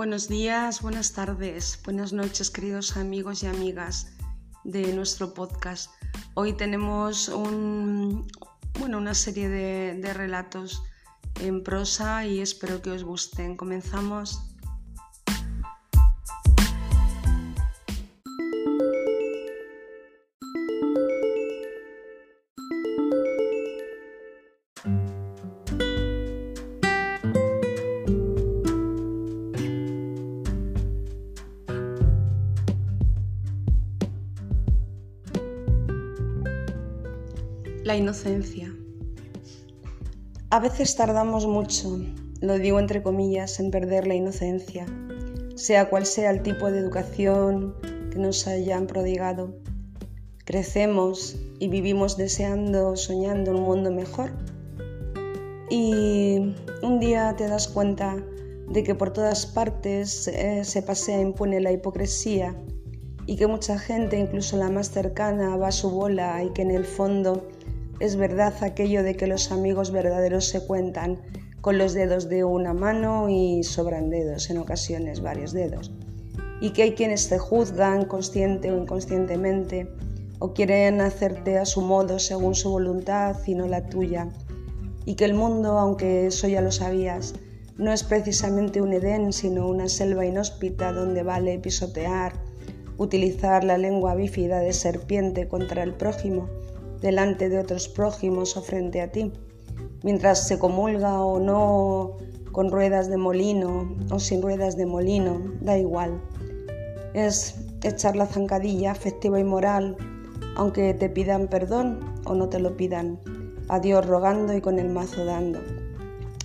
Buenos días, buenas tardes, buenas noches, queridos amigos y amigas de nuestro podcast. Hoy tenemos un, bueno, una serie de, de relatos en prosa y espero que os gusten. Comenzamos. La inocencia. A veces tardamos mucho, lo digo entre comillas, en perder la inocencia, sea cual sea el tipo de educación que nos hayan prodigado. Crecemos y vivimos deseando, soñando un mundo mejor. Y un día te das cuenta de que por todas partes eh, se pasea impune la hipocresía y que mucha gente, incluso la más cercana, va a su bola y que en el fondo es verdad aquello de que los amigos verdaderos se cuentan con los dedos de una mano y sobran dedos, en ocasiones varios dedos. Y que hay quienes te juzgan consciente o inconscientemente o quieren hacerte a su modo según su voluntad y no la tuya. Y que el mundo, aunque eso ya lo sabías, no es precisamente un Edén, sino una selva inhóspita donde vale pisotear, utilizar la lengua bífida de serpiente contra el prójimo delante de otros prójimos o frente a ti, mientras se comulga o no con ruedas de molino o sin ruedas de molino, da igual. Es echar la zancadilla afectiva y moral, aunque te pidan perdón o no te lo pidan. A Dios rogando y con el mazo dando.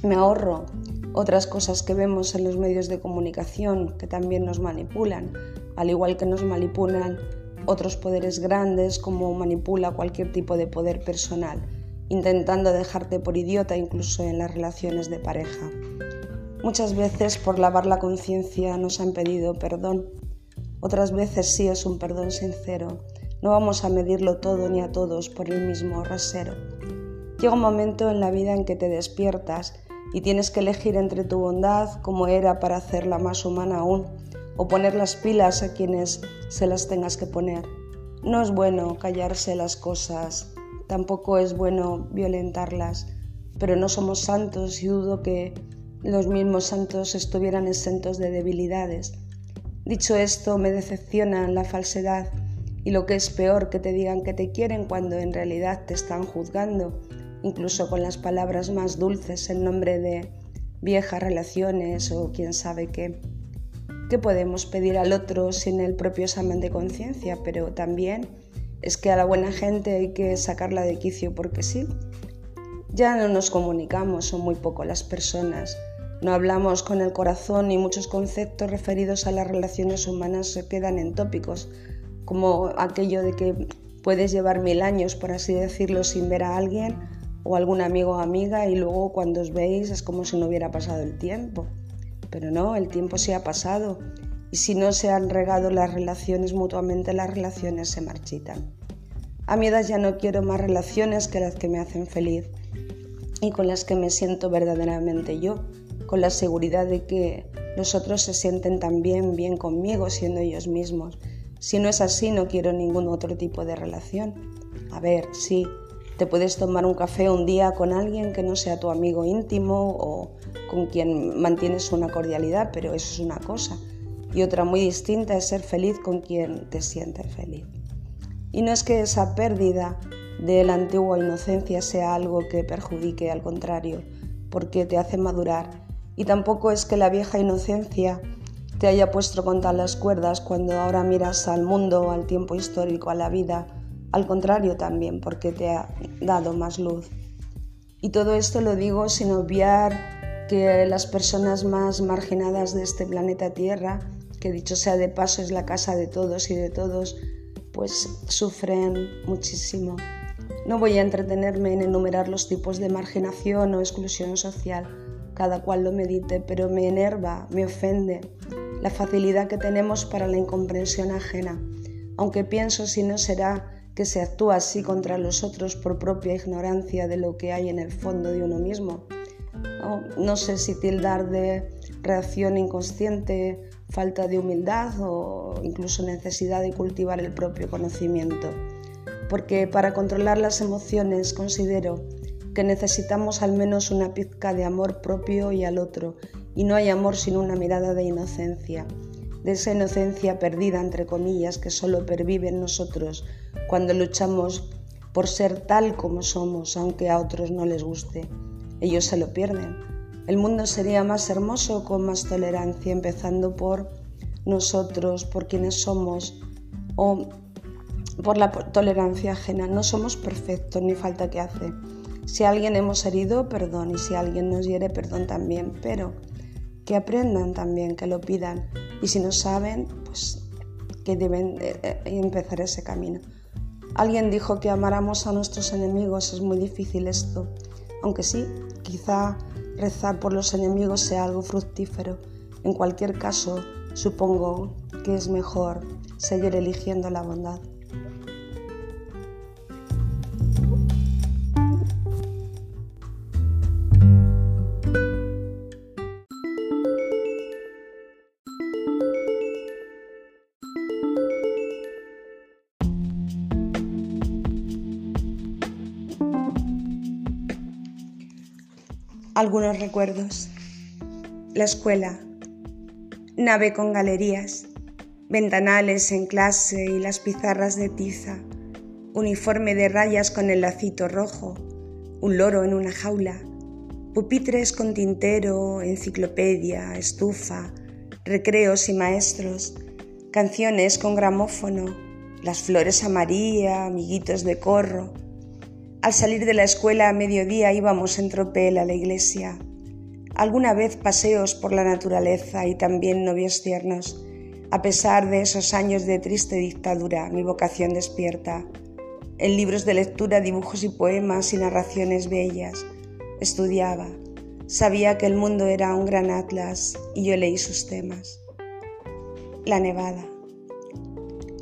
Me ahorro otras cosas que vemos en los medios de comunicación que también nos manipulan, al igual que nos manipulan otros poderes grandes como manipula cualquier tipo de poder personal, intentando dejarte por idiota incluso en las relaciones de pareja. Muchas veces por lavar la conciencia nos han pedido perdón, otras veces sí es un perdón sincero. No vamos a medirlo todo ni a todos por el mismo rasero. Llega un momento en la vida en que te despiertas y tienes que elegir entre tu bondad como era para hacerla más humana aún o poner las pilas a quienes se las tengas que poner. No es bueno callarse las cosas, tampoco es bueno violentarlas, pero no somos santos y dudo que los mismos santos estuvieran exentos de debilidades. Dicho esto, me decepciona la falsedad y lo que es peor, que te digan que te quieren cuando en realidad te están juzgando, incluso con las palabras más dulces en nombre de viejas relaciones o quién sabe qué. ¿Qué podemos pedir al otro sin el propio examen de conciencia? Pero también es que a la buena gente hay que sacarla de quicio porque sí. Ya no nos comunicamos, son muy poco las personas. No hablamos con el corazón y muchos conceptos referidos a las relaciones humanas se quedan en tópicos, como aquello de que puedes llevar mil años, por así decirlo, sin ver a alguien o algún amigo o amiga y luego cuando os veis es como si no hubiera pasado el tiempo. Pero no, el tiempo se ha pasado y si no se han regado las relaciones mutuamente, las relaciones se marchitan. A mi edad ya no quiero más relaciones que las que me hacen feliz y con las que me siento verdaderamente yo, con la seguridad de que los otros se sienten también bien conmigo siendo ellos mismos. Si no es así, no quiero ningún otro tipo de relación. A ver, sí, te puedes tomar un café un día con alguien que no sea tu amigo íntimo o con quien mantienes una cordialidad, pero eso es una cosa. Y otra muy distinta es ser feliz con quien te siente feliz. Y no es que esa pérdida de la antigua inocencia sea algo que perjudique, al contrario, porque te hace madurar. Y tampoco es que la vieja inocencia te haya puesto contra las cuerdas cuando ahora miras al mundo, al tiempo histórico, a la vida al contrario también, porque te ha dado más luz. Y todo esto lo digo sin obviar que las personas más marginadas de este planeta Tierra, que dicho sea de paso es la casa de todos y de todos, pues sufren muchísimo. No voy a entretenerme en enumerar los tipos de marginación o exclusión social, cada cual lo medite, pero me enerva, me ofende la facilidad que tenemos para la incomprensión ajena, aunque pienso si no será que se actúa así contra los otros por propia ignorancia de lo que hay en el fondo de uno mismo. No, sé si tildar de reacción inconsciente, falta de humildad o incluso necesidad de cultivar el propio conocimiento. Porque para controlar las emociones considero que necesitamos al menos una pizca de amor propio y al otro, y no hay amor sin una mirada de inocencia, de esa inocencia perdida, entre comillas, que solo pervive en nosotros cuando luchamos por ser tal como somos, aunque a otros no les guste. Ellos se lo pierden. El mundo sería más hermoso con más tolerancia, empezando por nosotros, por quienes somos o por la tolerancia ajena. No somos perfectos, ni falta que hace. Si a alguien hemos herido, perdón, y si alguien nos hiere, perdón también, pero que aprendan también, que lo pidan, y si no saben, pues que deben eh, eh, empezar ese camino. Alguien dijo que amáramos a nuestros enemigos, es muy difícil esto, aunque sí, quizá rezar por los enemigos sea algo fructífero. En cualquier caso, supongo que es mejor seguir eligiendo la bondad. Algunos recuerdos. La escuela. Nave con galerías. Ventanales en clase y las pizarras de tiza. Uniforme de rayas con el lacito rojo. Un loro en una jaula. Pupitres con tintero, enciclopedia, estufa, recreos y maestros. Canciones con gramófono. Las flores a María, amiguitos de corro al salir de la escuela a mediodía íbamos en tropel a la iglesia. Alguna vez paseos por la naturaleza y también novios tiernos. A pesar de esos años de triste dictadura, mi vocación despierta. En libros de lectura, dibujos y poemas y narraciones bellas. Estudiaba. Sabía que el mundo era un gran atlas y yo leí sus temas. La nevada.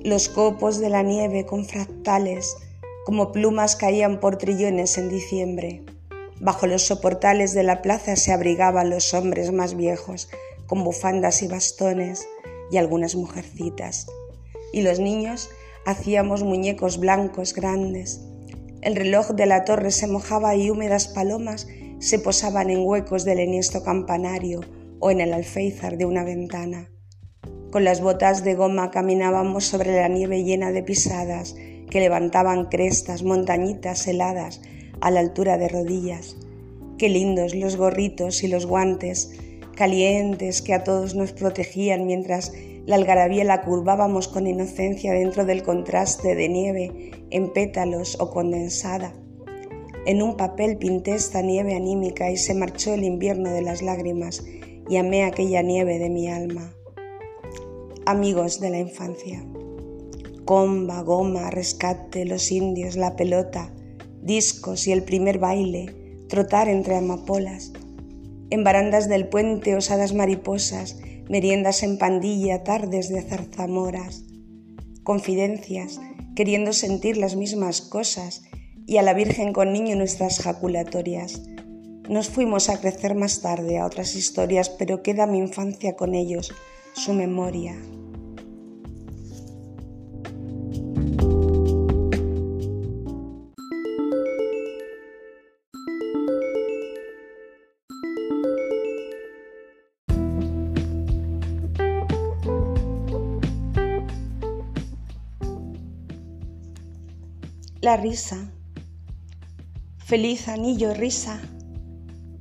Los copos de la nieve con fractales como plumas caían por trillones en diciembre. Bajo los soportales de la plaza se abrigaban los hombres más viejos, con bufandas y bastones, y algunas mujercitas. Y los niños hacíamos muñecos blancos grandes. El reloj de la torre se mojaba y húmedas palomas se posaban en huecos del enhiesto campanario o en el alféizar de una ventana. Con las botas de goma caminábamos sobre la nieve llena de pisadas que levantaban crestas, montañitas heladas a la altura de rodillas. Qué lindos los gorritos y los guantes, calientes que a todos nos protegían mientras la algarabía la curvábamos con inocencia dentro del contraste de nieve en pétalos o condensada. En un papel pinté esta nieve anímica y se marchó el invierno de las lágrimas y amé aquella nieve de mi alma. Amigos de la infancia comba, goma, rescate, los indios, la pelota, discos y el primer baile, trotar entre amapolas. En barandas del puente osadas mariposas, meriendas en pandilla, tardes de zarzamoras. Confidencias, queriendo sentir las mismas cosas, y a la Virgen con niño nuestras jaculatorias. Nos fuimos a crecer más tarde a otras historias, pero queda mi infancia con ellos, su memoria, La risa. Feliz anillo, risa.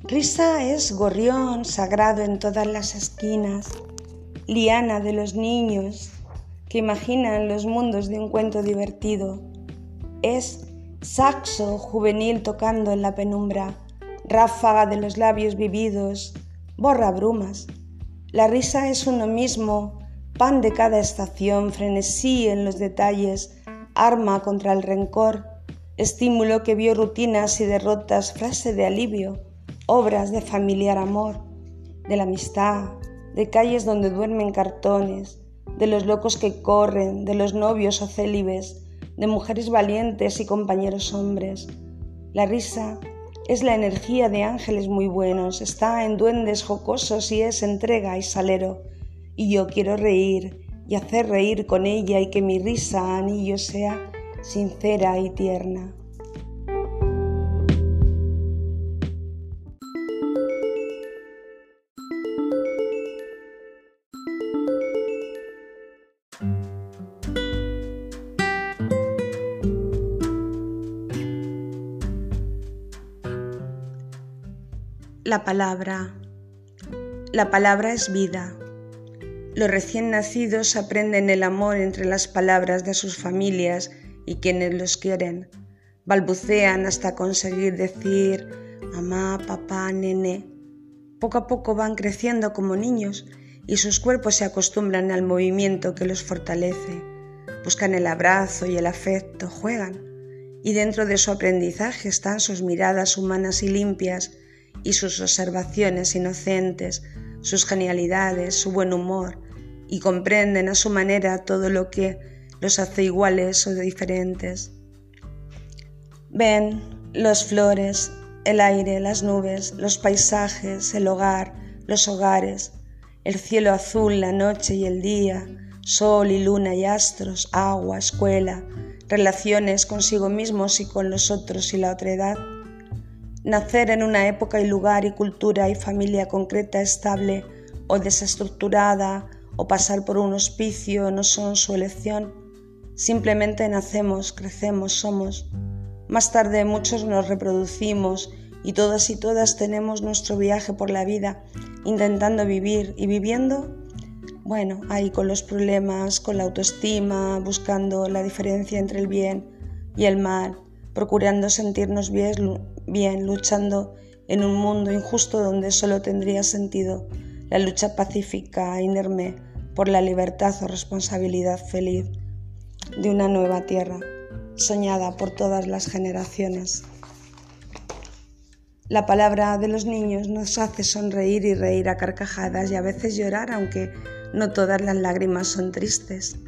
Risa es gorrión sagrado en todas las esquinas, liana de los niños que imaginan los mundos de un cuento divertido. Es saxo juvenil tocando en la penumbra, ráfaga de los labios vividos, borra brumas. La risa es uno mismo, pan de cada estación, frenesí en los detalles, arma contra el rencor, estímulo que vio rutinas y derrotas, frase de alivio, obras de familiar amor, de la amistad, de calles donde duermen cartones, de los locos que corren, de los novios o célibes, de mujeres valientes y compañeros hombres. La risa Es la energía de ángeles muy buenos, está en duendes jocosos y es entrega y salero. Y yo quiero reír y hacer reír con ella y que mi risa anillo sea sincera y tierna. La palabra. La palabra es vida. Los recién nacidos aprenden el amor entre las palabras de sus familias y quienes los quieren. Balbucean hasta conseguir decir mamá, papá, nene. Poco a poco van creciendo como niños y sus cuerpos se acostumbran al movimiento que los fortalece. Buscan el abrazo y el afecto, juegan. Y dentro de su aprendizaje están sus miradas humanas y limpias y sus observaciones inocentes, sus genialidades, su buen humor, y comprenden a su manera todo lo que los hace iguales o diferentes. Ven las flores, el aire, las nubes, los paisajes, el hogar, los hogares, el cielo azul, la noche y el día, sol y luna y astros, agua, escuela, relaciones consigo mismos y con los otros y la otra edad Nacer en una época y lugar y cultura y familia concreta, estable o desestructurada o pasar por un hospicio no son su elección. Simplemente nacemos, crecemos, somos. Más tarde muchos nos reproducimos y todas y todas tenemos nuestro viaje por la vida, intentando vivir y viviendo, bueno, ahí con los problemas, con la autoestima, buscando la diferencia entre el bien y el mal, procurando sentirnos bien, luchando en un mundo injusto donde solo tendría sentido la lucha pacífica e inerme por la libertad o responsabilidad feliz de una nueva tierra, soñada por todas las generaciones. La palabra de los niños nos hace sonreír y reír a carcajadas y a veces llorar, aunque no todas las lágrimas son tristes.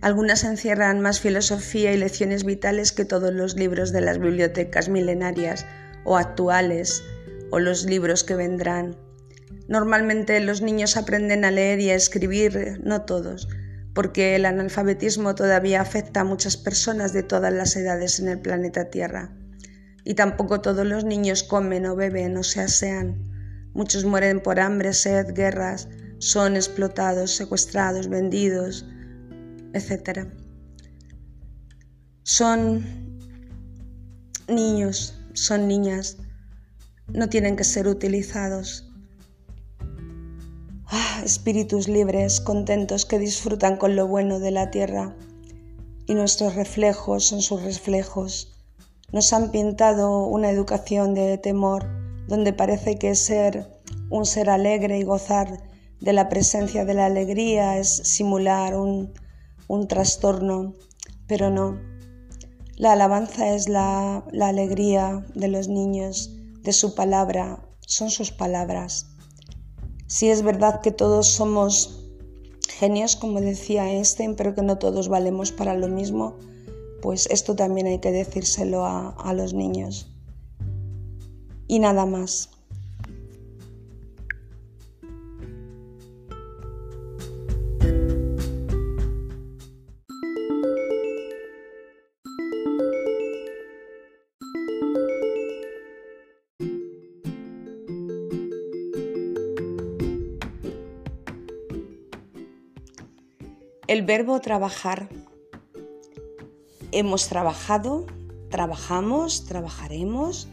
Algunas encierran más filosofía y lecciones vitales que todos los libros de las bibliotecas milenarias o actuales o los libros que vendrán. Normalmente los niños aprenden a leer y a escribir, no todos, porque el analfabetismo todavía afecta a muchas personas de todas las edades en el planeta Tierra. Y tampoco todos los niños comen o beben o se asean. Muchos mueren por hambre, sed, guerras, son explotados, secuestrados, vendidos, etc. Son niños, son niñas, no tienen que ser utilizados. Ah, espíritus libres, contentos, que disfrutan con lo bueno de la tierra y nuestros reflejos son sus reflejos. Nos han pintado una educación de temor donde parece que ser un ser alegre y gozar de la presencia de la alegría es simular un un trastorno, pero no. La alabanza es la, alegría de los niños, de su palabra, son sus palabras. Si es verdad que todos somos genios, como decía Einstein, pero que no todos valemos para lo mismo, pues esto también hay que decírselo a los niños. Y nada más. El verbo trabajar. Hemos trabajado, trabajamos, trabajaremos,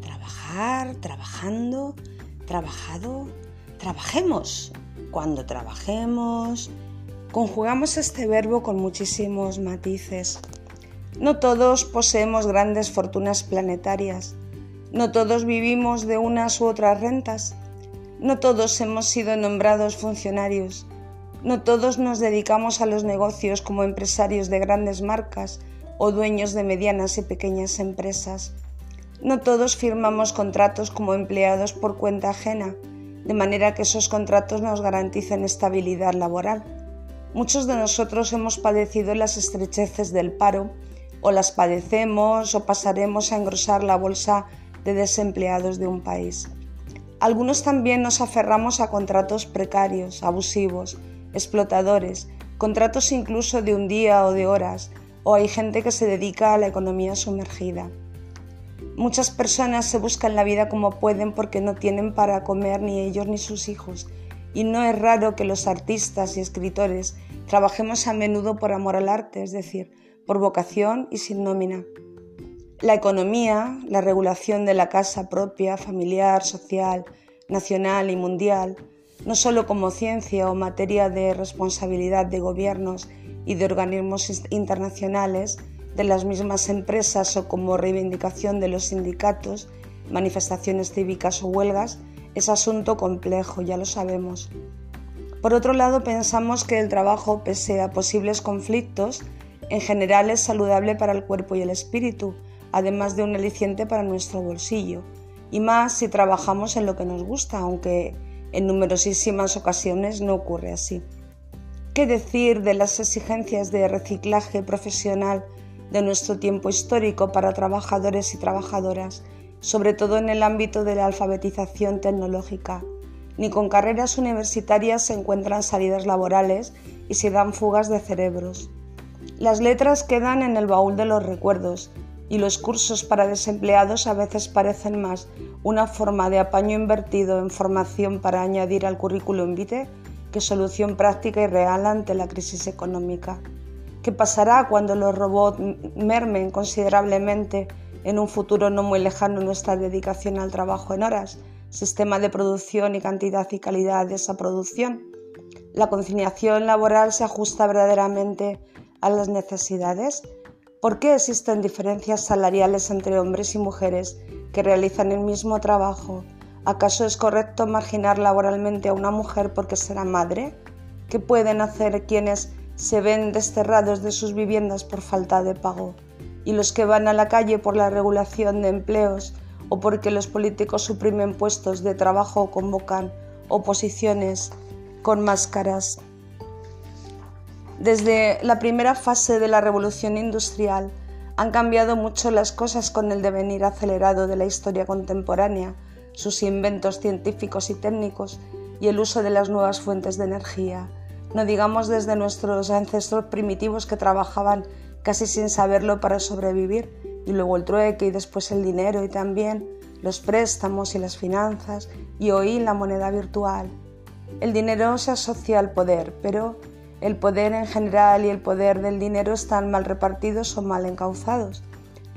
trabajar, trabajando, trabajado, trabajemos. Cuando trabajemos, conjugamos este verbo con muchísimos matices. No todos poseemos grandes fortunas planetarias. No todos vivimos de unas u otras rentas. No todos hemos sido nombrados funcionarios. No todos nos dedicamos a los negocios como empresarios de grandes marcas o dueños de medianas y pequeñas empresas. No todos firmamos contratos como empleados por cuenta ajena, de manera que esos contratos nos garanticen estabilidad laboral. Muchos de nosotros hemos padecido las estrecheces del paro, o las padecemos o pasaremos a engrosar la bolsa de desempleados de un país. Algunos también nos aferramos a contratos precarios, abusivos, explotadores, contratos incluso de un día o de horas, o hay gente que se dedica a la economía sumergida. Muchas personas se buscan la vida como pueden porque no tienen para comer ni ellos ni sus hijos, y no es raro que los artistas y escritores trabajemos a menudo por amor al arte, es decir, por vocación y sin nómina. La economía, la regulación de la casa propia, familiar, social, nacional y mundial, no solo como ciencia o materia de responsabilidad de gobiernos y de organismos internacionales, de las mismas empresas o como reivindicación de los sindicatos, manifestaciones cívicas o huelgas, es asunto complejo, ya lo sabemos. Por otro lado, pensamos que el trabajo, pese a posibles conflictos, en general es saludable para el cuerpo y el espíritu, además de un aliciente para nuestro bolsillo, y más si trabajamos en lo que nos gusta, aunque en numerosísimas ocasiones no ocurre así. ¿Qué decir de las exigencias de reciclaje profesional de nuestro tiempo histórico para trabajadores y trabajadoras, sobre todo en el ámbito de la alfabetización tecnológica? Ni con carreras universitarias se encuentran salidas laborales y se dan fugas de cerebros. Las letras quedan en el baúl de los recuerdos y los cursos para desempleados a veces parecen más una forma de apaño invertido en formación para añadir al currículum vitae que solución práctica y real ante la crisis económica. ¿Qué pasará cuando los robots mermen considerablemente en un futuro no muy lejano nuestra dedicación al trabajo en horas, sistema de producción y cantidad y calidad de esa producción? ¿La conciliación laboral se ajusta verdaderamente a las necesidades? ¿Por qué existen diferencias salariales entre hombres y mujeres que realizan el mismo trabajo? ¿Acaso es correcto marginar laboralmente a una mujer porque será madre? ¿Qué pueden hacer quienes se ven desterrados de sus viviendas por falta de pago? ¿Y los que van a la calle por la regulación de empleos o porque los políticos suprimen puestos de trabajo o convocan oposiciones con máscaras desde la primera fase de la revolución industrial han cambiado mucho las cosas con el devenir acelerado de la historia contemporánea, sus inventos científicos y técnicos y el uso de las nuevas fuentes de energía. No digamos desde nuestros ancestros primitivos que trabajaban casi sin saberlo para sobrevivir, y luego el trueque y después el dinero y también los préstamos y las finanzas y hoy la moneda virtual. El dinero se asocia al poder, pero el poder en general y el poder del dinero están mal repartidos o mal encauzados.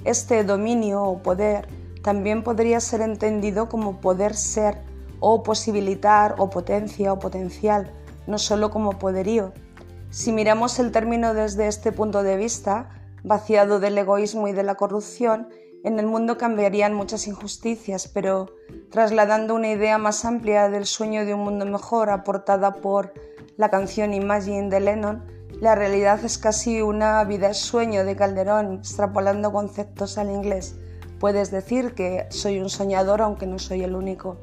Este dominio o poder también podría ser entendido como poder ser o posibilitar o potencia o potencial, no solo como poderío. Si miramos el término desde este punto de vista, vaciado del egoísmo y de la corrupción, en el mundo cambiarían muchas injusticias, pero trasladando una idea más amplia del sueño de un mundo mejor aportada por la canción Imagine de Lennon, la realidad es casi una vida sueño de Calderón, extrapolando conceptos al inglés. Puedes decir que soy un soñador aunque no soy el único.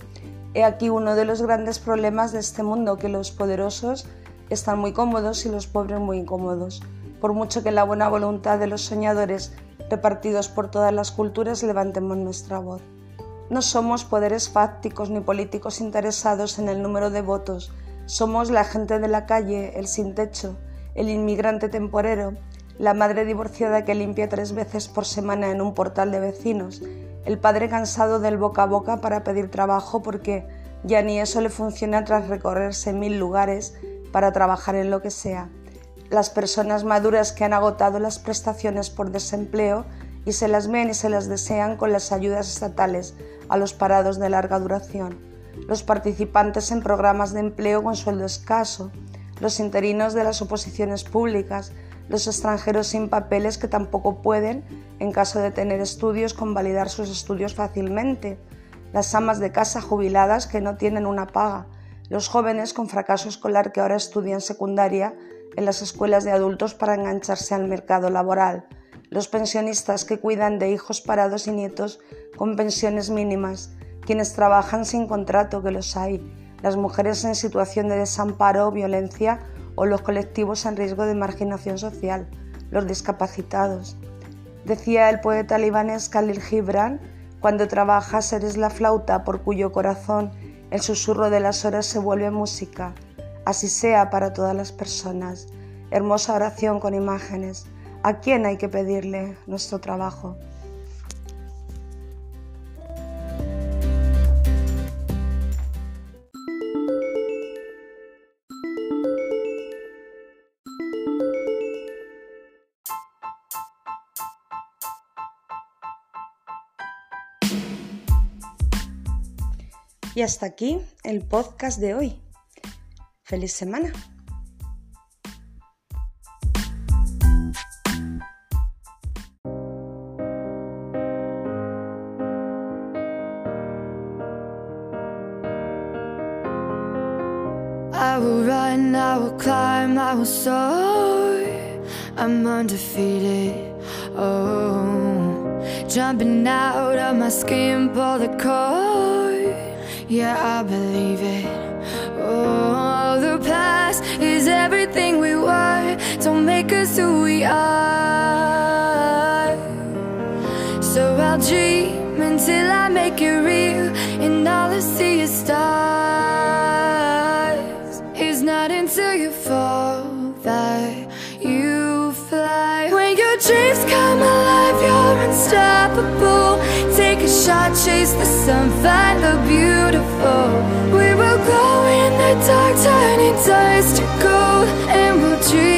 He aquí uno de los grandes problemas de este mundo, que los poderosos están muy cómodos y los pobres muy incómodos. Por mucho que la buena voluntad de los soñadores repartidos por todas las culturas levantemos nuestra voz. No somos poderes fácticos ni políticos interesados en el número de votos, somos la gente de la calle, el sin techo, el inmigrante temporero, la madre divorciada que limpia tres veces por semana en un portal de vecinos, el padre cansado del boca a boca para pedir trabajo porque ya ni eso le funciona tras recorrerse mil lugares para trabajar en lo que sea, las personas maduras que han agotado las prestaciones por desempleo y se las ven y se las desean con las ayudas estatales a los parados de larga duración los participantes en programas de empleo con sueldo escaso, los interinos de las oposiciones públicas, los extranjeros sin papeles que tampoco pueden, en caso de tener estudios, convalidar sus estudios fácilmente, las amas de casa jubiladas que no tienen una paga, los jóvenes con fracaso escolar que ahora estudian secundaria en las escuelas de adultos para engancharse al mercado laboral, los pensionistas que cuidan de hijos parados y nietos con pensiones mínimas, quienes trabajan sin contrato, que los hay, las mujeres en situación de desamparo o violencia o los colectivos en riesgo de marginación social, los discapacitados. Decía el poeta libanés Khalil Gibran, Cuando trabajas eres la flauta por cuyo corazón el susurro de las horas se vuelve música. Así sea para todas las personas. Hermosa oración con imágenes. ¿A quién hay que pedirle nuestro trabajo? Y hasta aquí el podcast de hoy. Feliz semana. Us who we are. So I'll dream until I make it real, and all I see is stars. It's not until you fall that you fly. When your dreams come alive, you're unstoppable. Take a shot, chase the sun, find the beautiful. We will glow in the dark, turning dust to gold, and we'll dream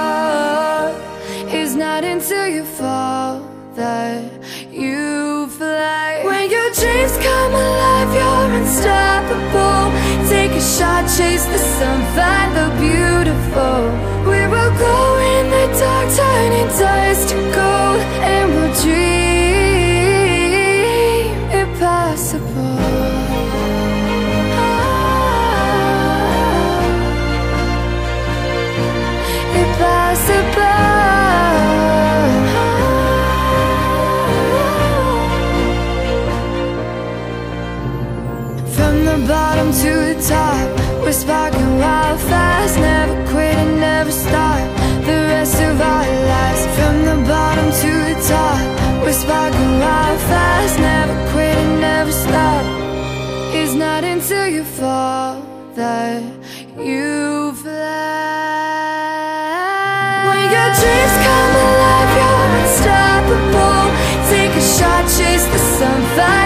Alive, you're unstoppable. Take a shot, chase the sun, fast. Never quit and never stop. It's not until you fall that you fly. When your dreams come alive, you're unstoppable. Take a shot, chase the sun, find